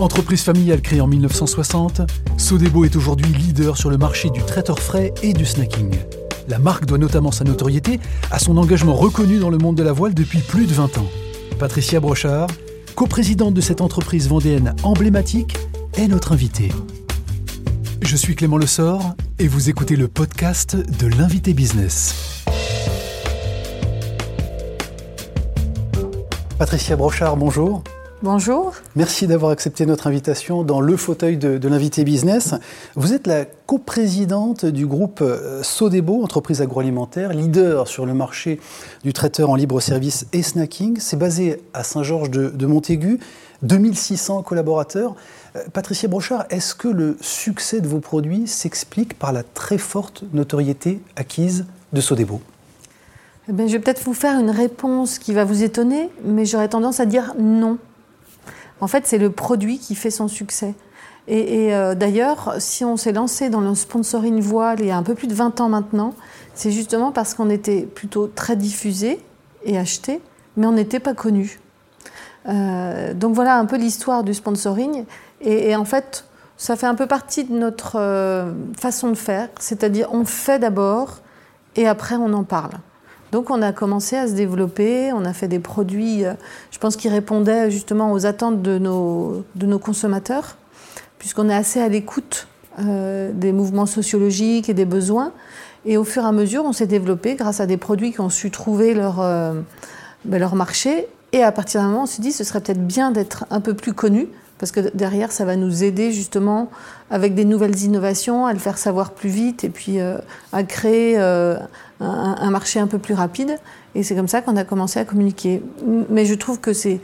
Entreprise familiale créée en 1960, Sodebo est aujourd'hui leader sur le marché du traiteur frais et du snacking. La marque doit notamment sa notoriété à son engagement reconnu dans le monde de la voile depuis plus de 20 ans. Patricia Brochard, coprésidente de cette entreprise vendéenne emblématique, est notre invitée. Je suis Clément Lessort et vous écoutez le podcast de l'invité business. Patricia Brochard, bonjour. Bonjour. Merci d'avoir accepté notre invitation dans le fauteuil de, l'invité business. Vous êtes la coprésidente du groupe euh, Sodebo, entreprise agroalimentaire, leader sur le marché du traiteur en libre service et snacking. C'est basé à Saint-Georges de, Montaigu, 2600 collaborateurs. Euh, Patricia Brochard, est-ce que le succès de vos produits s'explique par la très forte notoriété acquise de Sodebo? Eh je vais peut-être vous faire une réponse qui va vous étonner, mais j'aurais tendance à dire non. En fait, c'est le produit qui fait son succès. Et, euh, d'ailleurs, si on s'est lancé dans le sponsoring voile il y a un peu plus de 20 ans maintenant, c'est justement parce qu'on était plutôt très diffusé et acheté, mais on n'était pas connu. Euh, donc voilà un peu l'histoire du sponsoring. Et, en fait, ça fait un peu partie de notre euh, façon de faire, c'est-à-dire on fait d'abord et après on en parle. Donc on a commencé à se développer, on a fait des produits, euh, je pense, qui répondaient justement aux attentes de nos, consommateurs, puisqu'on est assez à l'écoute euh, des mouvements sociologiques et des besoins. Et au fur et à mesure, on s'est développé grâce à des produits qui ont su trouver leur, euh, ben, marché. Et à partir d'un moment, on s'est dit, ce serait peut-être bien d'être un peu plus connu, parce que derrière, ça va nous aider justement avec des nouvelles innovations à le faire savoir plus vite et puis à créer un, marché un peu plus rapide. Et c'est comme ça qu'on a commencé à communiquer. Mais je trouve que c'est.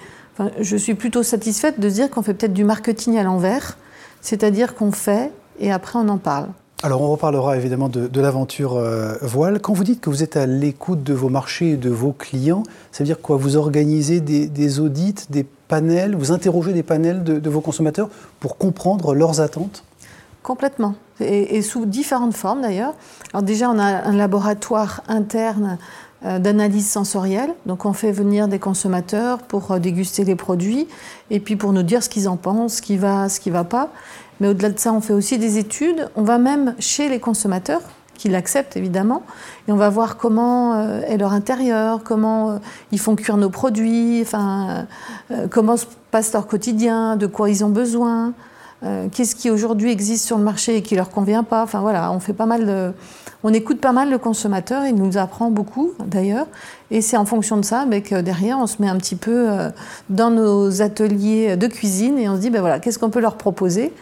Je suis plutôt satisfaite de dire qu'on fait peut-être du marketing à l'envers, c'est-à-dire qu'on fait et après on en parle. Alors on reparlera évidemment de, l'aventure euh, voile. Quand vous dites que vous êtes à l'écoute de vos marchés et de vos clients, ça veut dire quoi? Vous organisez des, audits, des panels, vous interrogez des panels de vos consommateurs pour comprendre leurs attentes? Complètement. Et, sous différentes formes d'ailleurs. Alors déjà, on a un laboratoire interne d'analyse sensorielle. Donc on fait venir des consommateurs pour euh, déguster les produits et puis pour nous dire ce qu'ils en pensent, ce qui va, ce qui va pas. Mais au-delà de ça, on fait aussi des études. On va même chez les consommateurs qui l'acceptent évidemment, et on va voir comment euh, est leur intérieur, comment ils font cuire nos produits, enfin, comment se passe leur quotidien, de quoi ils ont besoin. Euh, qu'est-ce qui aujourd'hui existe sur le marché et qui leur convient pas? Enfin voilà, on fait pas mal on écoute pas mal le consommateur, il nous apprend beaucoup d'ailleurs, et c'est en fonction de ça mais que derrière on se met un petit peu euh, dans nos ateliers de cuisine et on se dit ben voilà qu'est-ce qu'on peut leur proposer?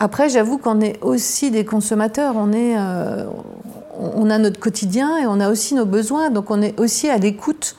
Après j'avoue qu'on est aussi des consommateurs, on est, euh, on a notre quotidien et on a aussi nos besoins, donc on est aussi à l'écoute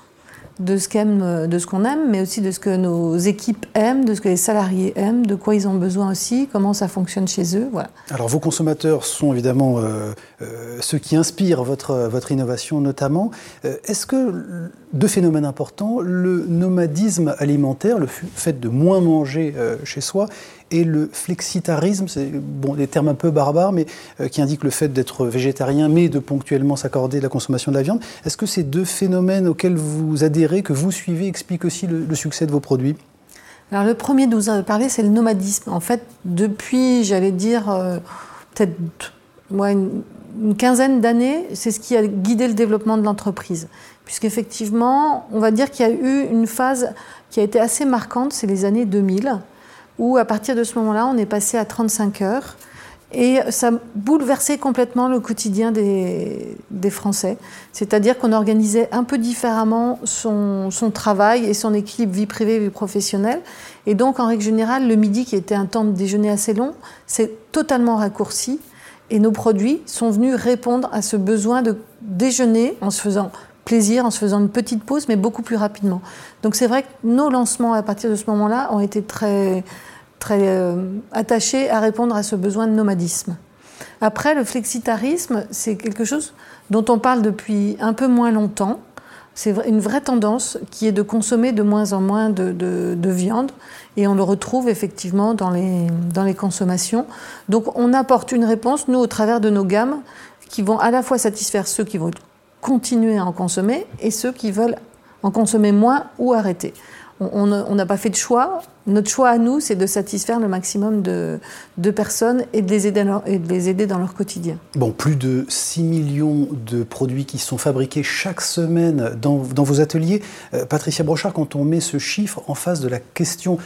de ce qu'on de ce qu'on aime, mais aussi de ce que nos équipes aiment, de ce que les salariés aiment, de quoi ils ont besoin aussi, comment ça fonctionne chez eux. Voilà. Alors vos consommateurs sont évidemment euh, euh, ceux qui inspirent votre, votre innovation notamment. Euh, est-ce que deux phénomènes importants, le nomadisme alimentaire, le fait de moins manger chez soi, et le flexitarisme, c'est bon, des termes un peu barbares, mais euh, qui indiquent le fait d'être végétarien, mais de ponctuellement s'accorder la consommation de la viande. Est-ce que ces deux phénomènes auxquels vous adhérez, que vous suivez, expliquent aussi le, succès de vos produits? Alors le premier dont vous avez parlé, c'est le nomadisme. En fait, depuis, j'allais dire, euh, peut-être une, une, quinzaine d'années, c'est ce qui a guidé le développement de l'entreprise. Puisqu'effectivement, on va dire qu'il y a eu une phase qui a été assez marquante, c'est les années 2000, où à partir de ce moment-là, on est passé à 35 heures. Et ça bouleversait complètement le quotidien des, Français. C'est-à-dire qu'on organisait un peu différemment son, son, travail et son équilibre vie privée, vie professionnelle. Et donc, en règle générale, le midi, qui était un temps de déjeuner assez long, s'est totalement raccourci. Et nos produits sont venus répondre à ce besoin de déjeuner en se faisant plaisir, en se faisant une petite pause, mais beaucoup plus rapidement. Donc c'est vrai que nos lancements à partir de ce moment-là ont été très, très euh, attachés à répondre à ce besoin de nomadisme. Après, le flexitarisme, c'est quelque chose dont on parle depuis un peu moins longtemps. C'est une vraie tendance qui est de consommer de moins en moins de, de, viande et on le retrouve effectivement dans les, dans les consommations. Donc on apporte une réponse, nous, au travers de nos gammes, qui vont à la fois satisfaire ceux qui vont continuer à en consommer et ceux qui veulent en consommer moins ou arrêter. on n'a pas fait de choix. Notre choix à nous, c'est de satisfaire le maximum de, personnes et de, les aider et de les aider dans leur quotidien. Bon, plus de 6 millions de produits qui sont fabriqués chaque semaine dans, vos ateliers. Euh, Patricia Brochard, quand on met ce chiffre en face de la question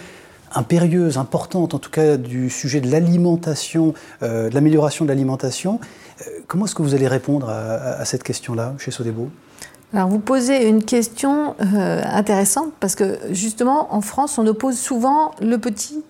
impérieuse, importante en tout cas du sujet de l'alimentation, euh, de l'amélioration de l'alimentation, euh, comment est-ce que vous allez répondre à, cette question-là chez Sodebo? Alors vous posez une question euh, intéressante parce que justement en France on oppose souvent le petit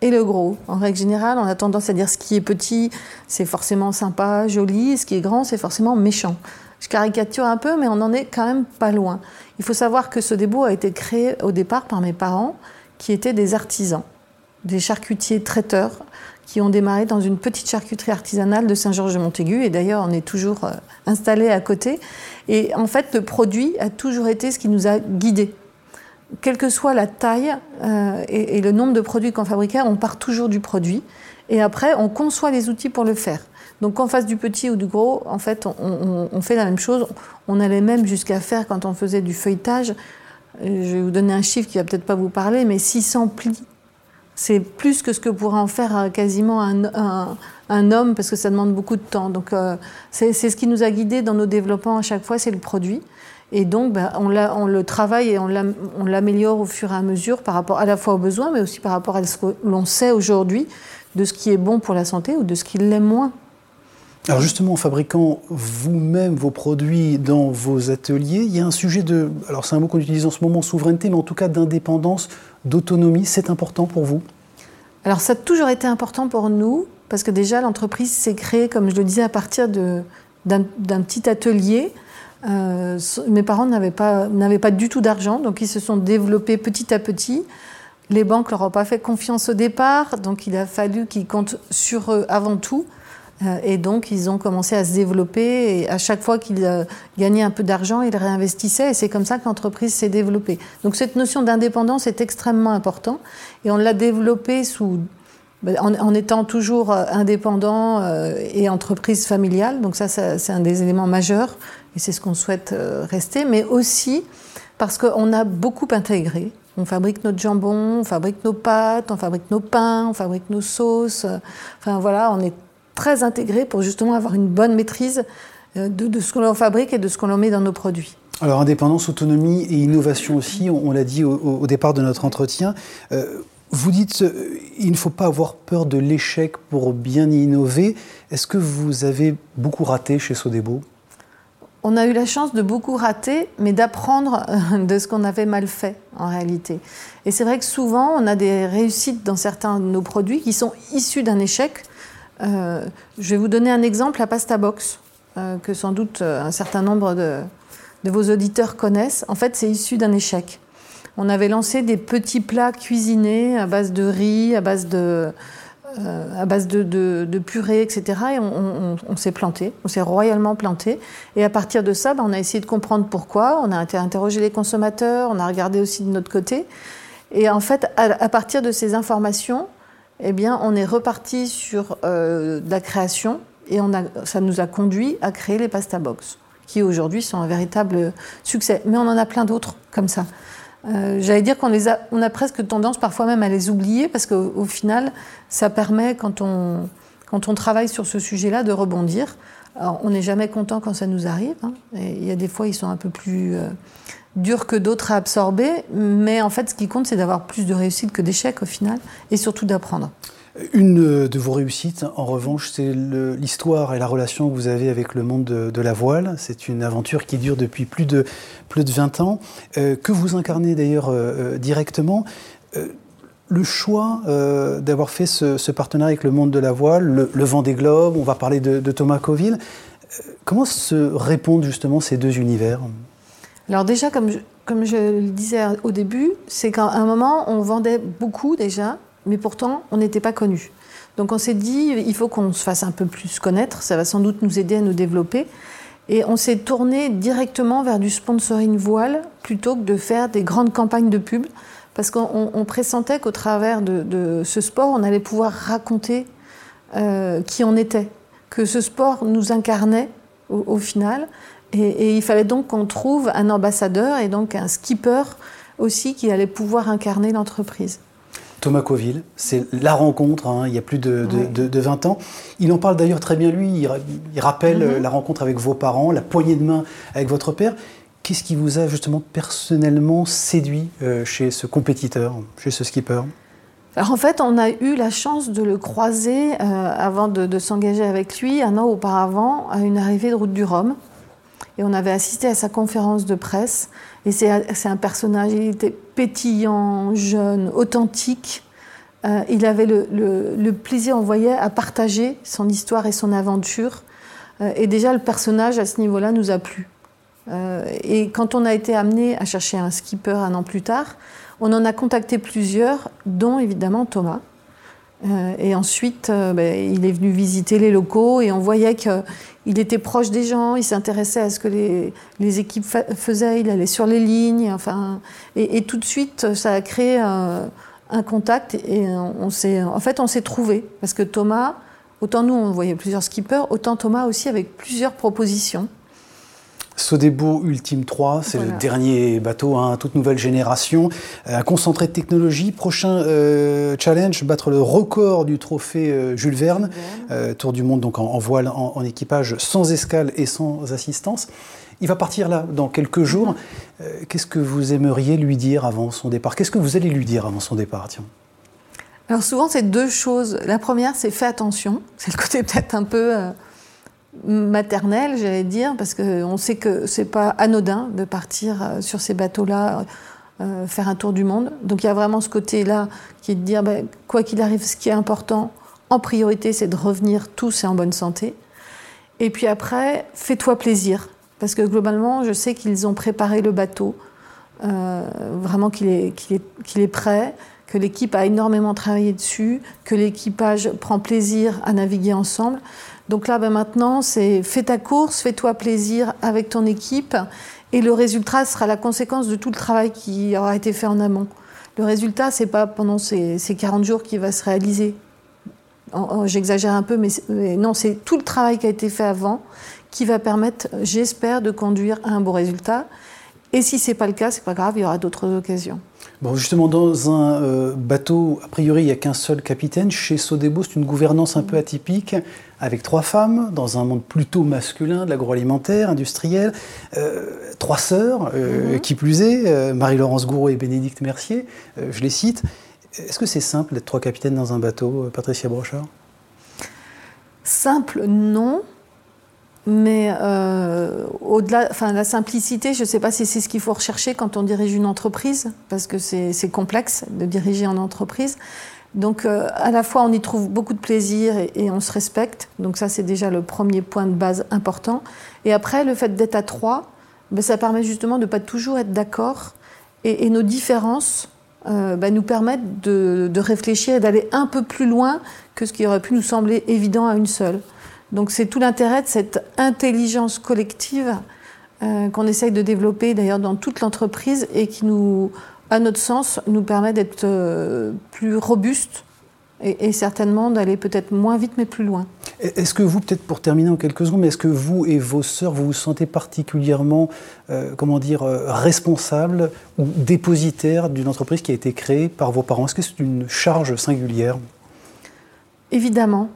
et le gros. En règle générale on a tendance à dire ce qui est petit c'est forcément sympa, joli, ce qui est grand c'est forcément méchant. Je caricature un peu mais on n'en est quand même pas loin. Il faut savoir que ce débo a été créé au départ par mes parents qui étaient des artisans, des charcutiers traiteurs qui ont démarré dans une petite charcuterie artisanale de Saint-Georges-de-Montaigu. Et d'ailleurs, on est toujours euh, installé à côté. Et en fait, le produit a toujours été ce qui nous a guidés. Quelle que soit la taille euh, et, le nombre de produits qu'on fabriquait, on part toujours du produit. Et après, on conçoit les outils pour le faire. Donc qu'on fasse du petit ou du gros, en fait, on, fait la même chose. On allait même jusqu'à faire, quand on faisait du feuilletage, je vais vous donner un chiffre qui va peut-être pas vous parler, mais 600 plis c'est plus que ce que pourrait en faire euh, quasiment un, homme, parce que ça demande beaucoup de temps. Donc euh, c'est ce qui nous a guidés dans nos développements à chaque fois, c'est le produit. Et donc, ben, on, on, le travaille et on l'améliore au fur et à mesure par rapport à la fois aux besoins, mais aussi par rapport à ce que l'on sait aujourd'hui de ce qui est bon pour la santé ou de ce qui l'est moins. Alors justement, en fabriquant vous-même vos produits dans vos ateliers, il y a un sujet de, alors c'est un mot qu'on utilise en ce moment, souveraineté, mais en tout cas d'indépendance, d'autonomie. C'est important pour vous? Alors ça a toujours été important pour nous, parce que déjà l'entreprise s'est créée, comme je le disais, à partir d'un petit atelier. Euh, mes parents n'avaient pas, du tout d'argent, donc ils se sont développés petit à petit. Les banques leur ont pas fait confiance au départ, donc il a fallu qu'ils comptent sur eux avant tout. Euh, et donc, ils ont commencé à se développer. Et à chaque fois qu'ils euh, gagnaient un peu d'argent, ils réinvestissaient. Et c'est comme ça que l'entreprise s'est développée. Donc, cette notion d'indépendance est extrêmement importante. Et on l'a développée sous, ben, en, étant toujours euh, indépendant et entreprise familiale. Donc, ça, c'est un des éléments majeurs. Et c'est ce qu'on souhaite rester. Mais aussi parce qu'on a beaucoup intégré. On fabrique notre jambon, on fabrique nos pâtes, on fabrique nos pains, on fabrique nos sauces. Enfin, voilà, on est très intégré pour justement avoir une bonne maîtrise euh, de, ce que l'on fabrique et de ce qu'on met dans nos produits. Alors indépendance, autonomie et innovation aussi, on, l'a dit au, départ de notre entretien. Euh, vous dites euh, il ne faut pas avoir peur de l'échec pour bien innover. Est-ce que vous avez beaucoup raté chez Sodebo? On a eu la chance de beaucoup rater, mais d'apprendre de ce qu'on avait mal fait en réalité. Et c'est vrai que souvent, on a des réussites dans certains de nos produits qui sont issus d'un échec, euh, je vais vous donner un exemple, la pasta box, euh, que sans doute euh, un certain nombre de, vos auditeurs connaissent. En fait, c'est issu d'un échec. On avait lancé des petits plats cuisinés à base de riz, à base de, purée, etc. Et on, s'est planté, on s'est royalement planté. Et à partir de ça, ben, on a essayé de comprendre pourquoi. On a été interroger les consommateurs, on a regardé aussi de notre côté. Et en fait, à partir de ces informations, eh bien, on est reparti sur euh, la création et ça nous a conduit à créer les pasta box, qui aujourd'hui sont un véritable succès. Mais on en a plein d'autres comme ça. Euh, j'allais dire qu'on a, presque tendance parfois même à les oublier parce qu'au final, ça permet quand on travaille sur ce sujet-là de rebondir. Alors, on n'est jamais content quand ça nous arrive. Hein. il y a des fois, ils sont un peu plus euh, dur que d'autres à absorber, mais en fait, ce qui compte, c'est d'avoir plus de réussite que d'échecs au final, et surtout d'apprendre. Une de vos réussites, en revanche, c'est l'histoire et la relation que vous avez avec le monde de, la voile. C'est une aventure qui dure depuis plus de, plus de 20 ans, euh, que vous incarnez d'ailleurs euh, directement. Le choix d'avoir fait ce, partenariat avec le monde de la voile, le, vent des globes, on va parler de, Thomas Coville, comment se répondent justement ces deux univers? Alors déjà, comme je, comme je le disais au début, c'est qu'à un moment, on vendait beaucoup déjà, mais pourtant, on n'était pas connus. Donc on s'est dit, il faut qu'on se fasse un peu plus connaître, ça va sans doute nous aider à nous développer. Et on s'est tourné directement vers du sponsoring voile plutôt que de faire des grandes campagnes de pub, parce qu'on pressentait qu'au travers de, ce sport, on allait pouvoir raconter euh, qui on était, que ce sport nous incarnait au final, et, il fallait donc qu'on trouve un ambassadeur et donc un skipper aussi qui allait pouvoir incarner l'entreprise. Thomas Coville, c'est la rencontre, hein, il y a plus de, 20 ans. Il en parle d'ailleurs très bien lui, il, rappelle mm-hmm. la rencontre avec vos parents, la poignée de main avec votre père. Qu'est-ce qui vous a justement personnellement séduit euh, chez ce compétiteur, chez ce skipper? Alors en fait, on a eu la chance de le croiser euh, avant de, s'engager avec lui un an auparavant à une arrivée de Route du Rhum. Et on avait assisté à sa conférence de presse. Et c'est un personnage, il était pétillant, jeune, authentique. Euh, il avait le, plaisir, on voyait, à partager son histoire et son aventure. et déjà, le personnage, à ce niveau-là, nous a plu. Euh, et quand on a été amené à chercher un skipper un an plus tard, on en a contacté plusieurs, dont évidemment Thomas. Euh, et ensuite, euh, ben, il est venu visiter les locaux et on voyait qu'il était proche des gens, il s'intéressait à ce que les, équipes faisaient, il allait sur les lignes. Enfin, et, tout de suite, ça a créé un, contact et on, s'est, en fait, on s'est trouvé parce que Thomas, autant nous on voyait plusieurs skippers, autant Thomas aussi avec plusieurs propositions. Sodebo Ultime 3, c'est le dernier bateau, hein, toute nouvelle génération, euh, un concentré de technologie. Prochain euh, challenge, battre le record du trophée euh, Jules Verne, Tour du monde donc en, voile, en, équipage, sans escale et sans assistance. Il va partir là dans quelques jours. Mm-hmm. Qu'est-ce que vous aimeriez lui dire avant son départ? Qu'est-ce que vous allez lui dire avant son départ tiens? Alors souvent c'est deux choses. La première c'est fais attention. C'est le côté peut-être un peu maternelle, j'allais dire, parce qu'on sait que c'est pas anodin de partir euh, sur ces bateaux-là, euh, faire un tour du monde. Donc il y a vraiment ce côté-là qui est de dire, ben, quoi qu'il arrive, ce qui est important, en priorité, c'est de revenir tous et en bonne santé. Et puis après, fais-toi plaisir, parce que globalement, je sais qu'ils ont préparé le bateau, euh, vraiment qu'il est, est, qu'il est prêt, que l'équipe a énormément travaillé dessus, que l'équipage prend plaisir à naviguer ensemble. Donc là, ben maintenant, c'est fais ta course, fais-toi plaisir avec ton équipe, et le résultat sera la conséquence de tout le travail qui aura été fait en amont. Le résultat, c'est pas pendant ces, 40 jours qu'il va se réaliser. J'exagère un peu, mais, non, c'est tout le travail qui a été fait avant qui va permettre, j'espère, de conduire à un beau résultat. Et si c'est pas le cas, c'est pas grave, il y aura d'autres occasions. Bon, justement, dans un euh, bateau, a priori, il n'y a qu'un seul capitaine. Chez Sodebo, c'est une gouvernance un peu atypique, avec trois femmes, dans un monde plutôt masculin, de l'agroalimentaire, industriel. Euh, trois sœurs, euh, mhm. qui plus est, Marie-Laurence Gouraud et Bénédicte Mercier, je les cite. Est-ce que c'est simple d'être trois capitaines dans un bateau, Patricia Brochard? Simple, non. Mais euh, au-delà, enfin la simplicité, je ne sais pas si c'est ce qu'il faut rechercher quand on dirige une entreprise, parce que c'est complexe de diriger en entreprise. Donc euh, à la fois on y trouve beaucoup de plaisir et, on se respecte. Donc ça c'est déjà le premier point de base important. Et après le fait d'être à trois, ben, ça permet justement de ne pas toujours être d'accord et, nos différences euh, ben, nous permettent de réfléchir et d'aller un peu plus loin que ce qui aurait pu nous sembler évident à une seule. Donc c'est tout l'intérêt de cette intelligence collective euh, qu'on essaye de développer d'ailleurs dans toute l'entreprise et qui nous, à notre sens, nous permet d'être euh, plus robuste et, certainement d'aller peut-être moins vite mais plus loin. Est-ce que vous, peut-être pour terminer en quelques secondes, mais est-ce que vous et vos sœurs, vous vous sentez particulièrement, euh, comment dire, responsables ou dépositaires d'une entreprise qui a été créée par vos parents? Est-ce que c'est une charge singulière? Évidemment,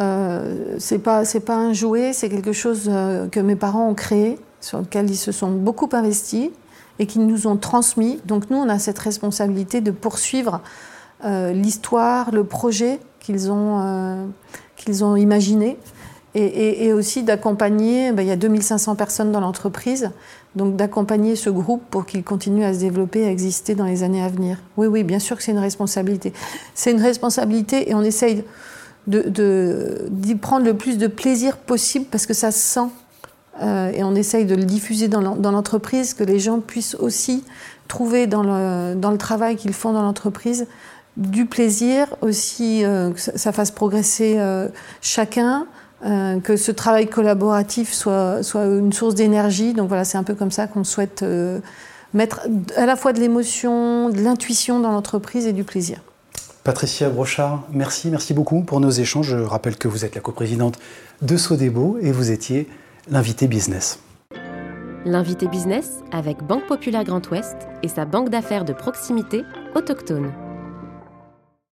euh, c'est pas c'est pas un jouet, c'est quelque chose euh, que mes parents ont créé, sur lequel ils se sont beaucoup investis et qu'ils nous ont transmis. Donc nous, on a cette responsabilité de poursuivre euh, l'histoire, le projet qu'ils ont qu'ils ont imaginé et, aussi d'accompagner. Ben, il y a 2500 personnes dans l'entreprise, donc d'accompagner ce groupe pour qu'il continue à se développer, à exister dans les années à venir. Oui, oui, bien sûr que c'est une responsabilité. C'est une responsabilité et on essaye d'y de, prendre le plus de plaisir possible parce que ça se sent. Euh, et on essaye de le diffuser dans l'entreprise, que les gens puissent aussi trouver dans le, dans le travail qu'ils font dans l'entreprise du plaisir, aussi euh, que ça fasse progresser euh, chacun, que ce travail collaboratif soit, soit une source d'énergie. Donc voilà, c'est un peu comme ça qu'on souhaite mettre à la fois de l'émotion, de l'intuition dans l'entreprise et du plaisir. Patricia Brochard, merci, merci beaucoup pour nos échanges. Je rappelle que vous êtes la coprésidente de Sodebo et vous étiez l'invité business. L'invité business avec Banque Populaire Grand Ouest et sa banque d'affaires de proximité autochtone.